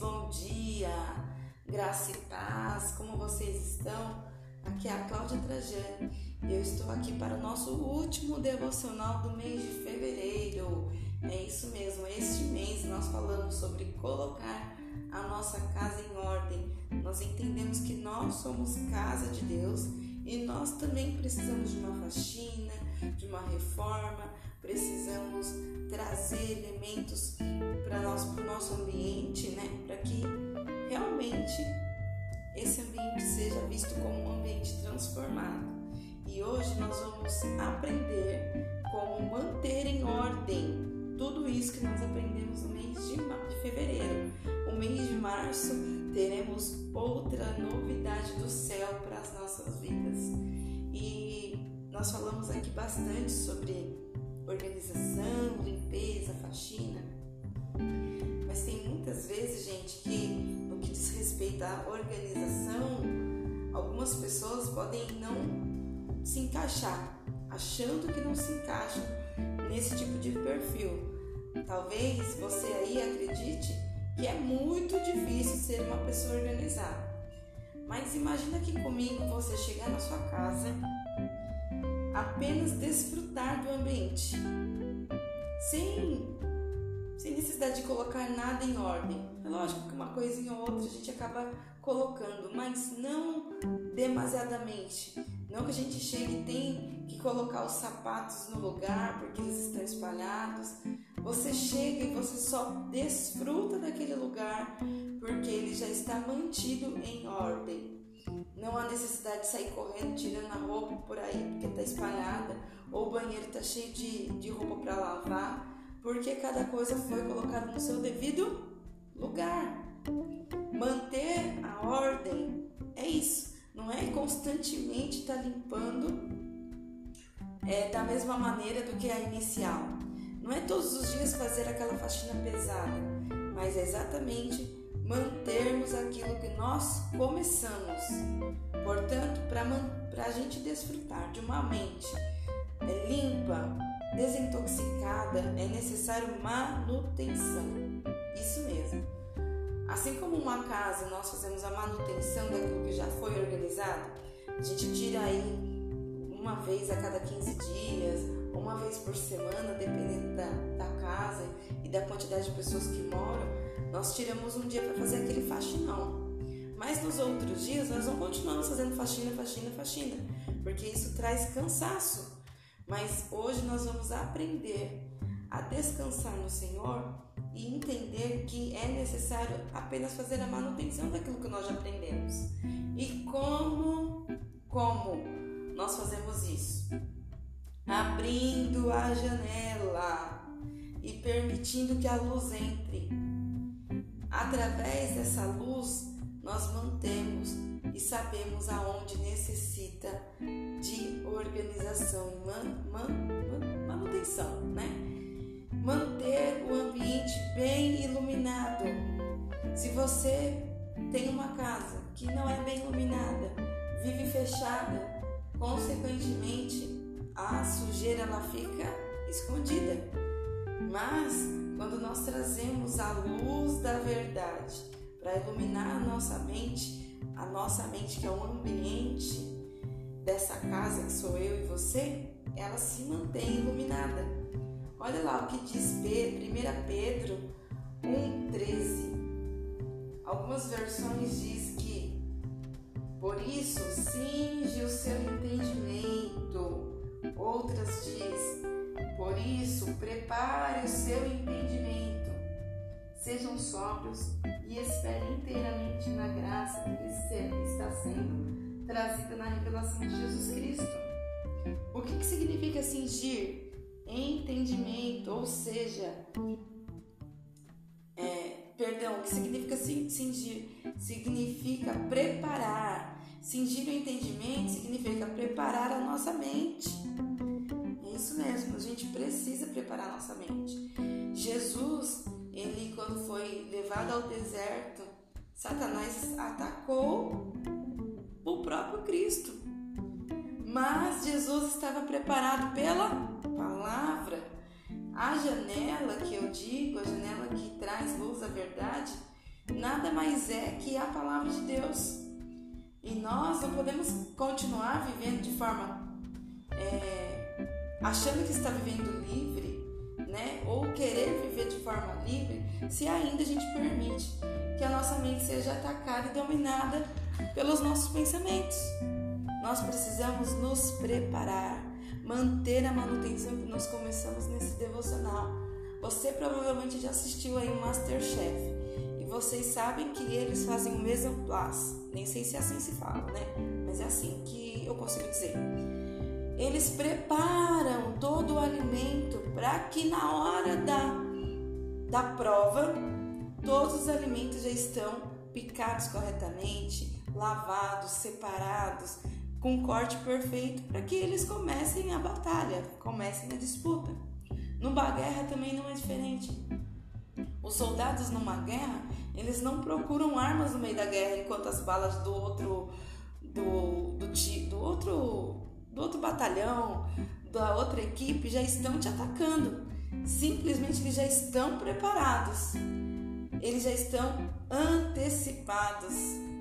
bom dia, graça e paz, como vocês estão? Aqui é a Cláudia Trajano e eu estou aqui para o nosso último devocional do mês de fevereiro. É isso mesmo, este mês nós falamos sobre colocar a nossa casa em ordem. Nós entendemos que nós somos casa de Deus e nós também precisamos de uma faxina, de uma reforma, precisamos trazer elementos para o nosso ambiente, né? Para que realmente esse ambiente seja visto como um ambiente transformado. E hoje nós vamos aprender como manter em ordem tudo isso que nós aprendemos no mês de fevereiro. O mês de março teremos outra novidade do céu para as nossas vidas. E nós falamos aqui bastante sobre organização, limpeza, faxina. Mas tem muitas vezes, gente, que no que diz respeito à organização, algumas pessoas podem não se encaixar, achando que não se encaixam nesse tipo de perfil. Talvez você aí acredite que é muito difícil ser uma pessoa organizada. Mas imagina que comigo você chegar na sua casa apenas desfrutar do ambiente, sem, sem necessidade de colocar nada em ordem. É lógico que uma coisinha ou outra a gente acaba colocando, mas não demasiadamente. Não que a gente chegue e tem que colocar os sapatos no lugar porque eles estão espalhados. Você chega e você só desfruta daquele lugar porque ele já está mantido em ordem. Não há necessidade de sair correndo, tirando a roupa por aí porque está espalhada, ou o banheiro está cheio de, de roupa para lavar, porque cada coisa foi colocada no seu devido lugar. Manter a ordem é isso, não é constantemente estar tá limpando é, da mesma maneira do que a inicial. Não é todos os dias fazer aquela faxina pesada, mas é exatamente mantermos aquilo que nós começamos. Portanto, para a gente desfrutar de uma mente é, limpa, desintoxicada, é necessário manutenção. Isso mesmo. Assim como uma casa nós fazemos a manutenção daquilo que já foi organizado, a gente tira aí uma vez a cada 15 dias, uma vez por semana, dependendo da, da casa e da quantidade de pessoas que moram, nós tiramos um dia para fazer aquele faxinão. Mas nos outros dias nós não continuamos fazendo faxina, faxina, faxina, porque isso traz cansaço. Mas hoje nós vamos aprender a descansar no Senhor e entender que é necessário apenas fazer a manutenção daquilo que nós já aprendemos. E como como nós fazemos isso? Abrindo a janela e permitindo que a luz entre Através dessa luz, nós mantemos e sabemos aonde necessita de organização e man, man, manutenção, né? Manter o ambiente bem iluminado. Se você tem uma casa que não é bem iluminada, vive fechada, consequentemente a sujeira ela fica escondida. Mas quando nós trazemos a luz da verdade para iluminar a nossa mente, a nossa mente que é o ambiente dessa casa que sou eu e você, ela se mantém iluminada. Olha lá o que diz Pedro, 1 Pedro 1,13. Algumas versões diz que por isso cinge o seu entendimento. Outras diz por isso, prepare o seu entendimento. Sejam sóbrios e esperem inteiramente na graça que está sendo trazida na revelação de Jesus Cristo. O que, que significa cingir? Entendimento, ou seja, é, perdão, o que significa cingir? Significa preparar. Cingir o entendimento significa preparar a nossa mente isso mesmo, a gente precisa preparar nossa mente. Jesus, ele quando foi levado ao deserto, Satanás atacou o próprio Cristo. Mas Jesus estava preparado pela palavra. A janela que eu digo, a janela que traz luz à verdade, nada mais é que a palavra de Deus. E nós não podemos continuar vivendo de forma é, achando que está vivendo livre, né? Ou querer viver de forma livre, se ainda a gente permite que a nossa mente seja atacada e dominada pelos nossos pensamentos. Nós precisamos nos preparar, manter a manutenção que nós começamos nesse devocional. Você provavelmente já assistiu aí o Masterchef e vocês sabem que eles fazem o mesmo place. Nem sei se é assim se fala, né? Mas é assim que eu consigo dizer. Eles preparam todo o alimento para que na hora da, da prova todos os alimentos já estão picados corretamente, lavados, separados, com corte perfeito para que eles comecem a batalha, comecem a disputa. Numa guerra também não é diferente. Os soldados numa guerra, eles não procuram armas no meio da guerra enquanto as balas do outro do, do, do outro outro batalhão, da outra equipe já estão te atacando. Simplesmente eles já estão preparados. Eles já estão antecipados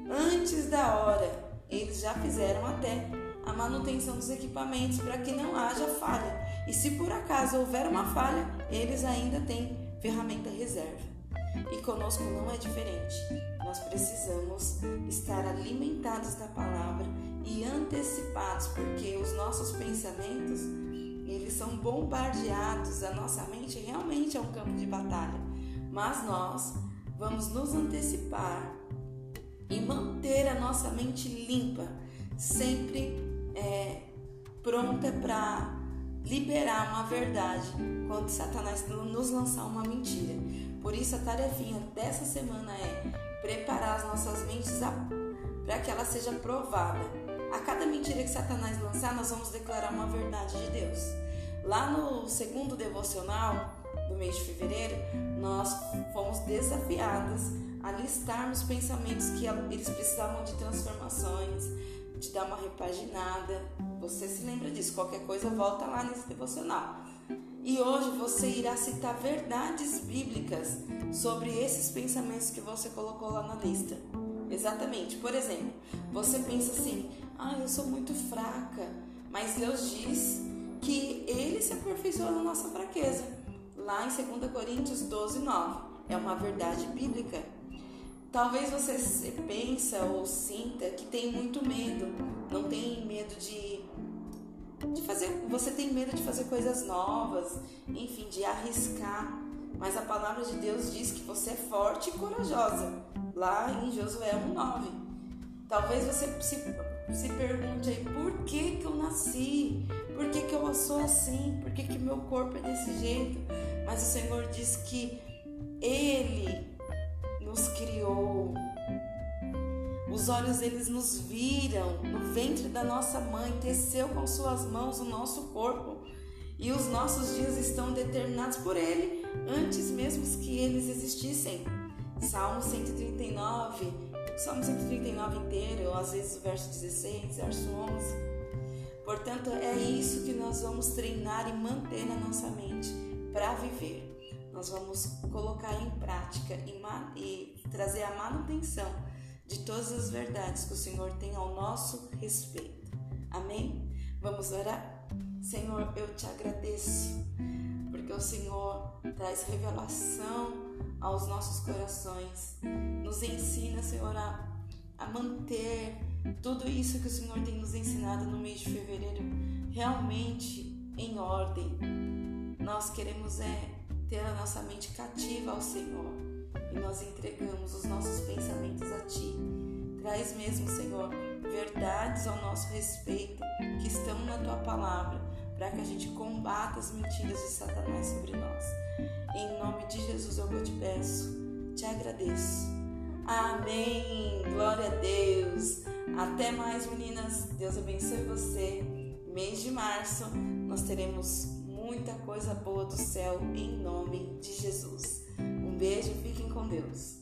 antes da hora. Eles já fizeram até a manutenção dos equipamentos para que não haja falha. E se por acaso houver uma falha, eles ainda têm ferramenta reserva. E conosco não é diferente. Nós precisamos estar alimentados da palavra e antecipados, porque os nossos pensamentos, eles são bombardeados, a nossa mente realmente é um campo de batalha. Mas nós vamos nos antecipar e manter a nossa mente limpa, sempre é, pronta para liberar uma verdade quando Satanás nos lançar uma mentira. Por isso, a tarefinha dessa semana é preparar as nossas mentes para que ela seja provada. A cada mentira que Satanás lançar, nós vamos declarar uma verdade de Deus. Lá no segundo devocional do mês de fevereiro, nós fomos desafiadas a listarmos pensamentos que eles precisavam de transformações, de dar uma repaginada. Você se lembra disso? Qualquer coisa, volta lá nesse devocional. E hoje você irá citar verdades bíblicas sobre esses pensamentos que você colocou lá na lista. Exatamente. Por exemplo, você pensa assim: ah, eu sou muito fraca. Mas Deus diz que Ele se aperfeiçoa na nossa fraqueza. Lá em 2 Coríntios 12, 9. É uma verdade bíblica. Talvez você pensa ou sinta que tem muito medo, não tem medo de, de fazer, você tem medo de fazer coisas novas, enfim, de arriscar. Mas a palavra de Deus diz que você é forte e corajosa, lá em Josué 1,9. Talvez você se, se pergunte aí, por que, que eu nasci? Por que, que eu sou assim? Por que, que meu corpo é desse jeito? Mas o Senhor diz que Ele nos criou. Os olhos deles nos viram no ventre da nossa mãe, teceu com suas mãos o nosso corpo. E os nossos dias estão determinados por Ele antes mesmo que eles existissem. Salmo 139, Salmo 139 inteiro, ou às vezes o verso 16, verso 11. Portanto, é isso que nós vamos treinar e manter na nossa mente para viver nós vamos colocar em prática e, e trazer a manutenção de todas as verdades que o Senhor tem ao nosso respeito. Amém? Vamos orar? Senhor, eu te agradeço, porque o Senhor traz revelação aos nossos corações, nos ensina, Senhor, a, a manter tudo isso que o Senhor tem nos ensinado no mês de fevereiro realmente em ordem. Nós queremos é ter a nossa mente cativa ao Senhor e nós entregamos os nossos pensamentos a Ti. Traz mesmo, Senhor, verdades ao nosso respeito que estão na Tua palavra para que a gente combata as mentiras de Satanás sobre nós. Em nome de Jesus eu te peço, te agradeço. Amém. Glória a Deus. Até mais, meninas. Deus abençoe você. Mês de março nós teremos muita coisa boa do céu em nome de Jesus. Um beijo, fiquem com Deus.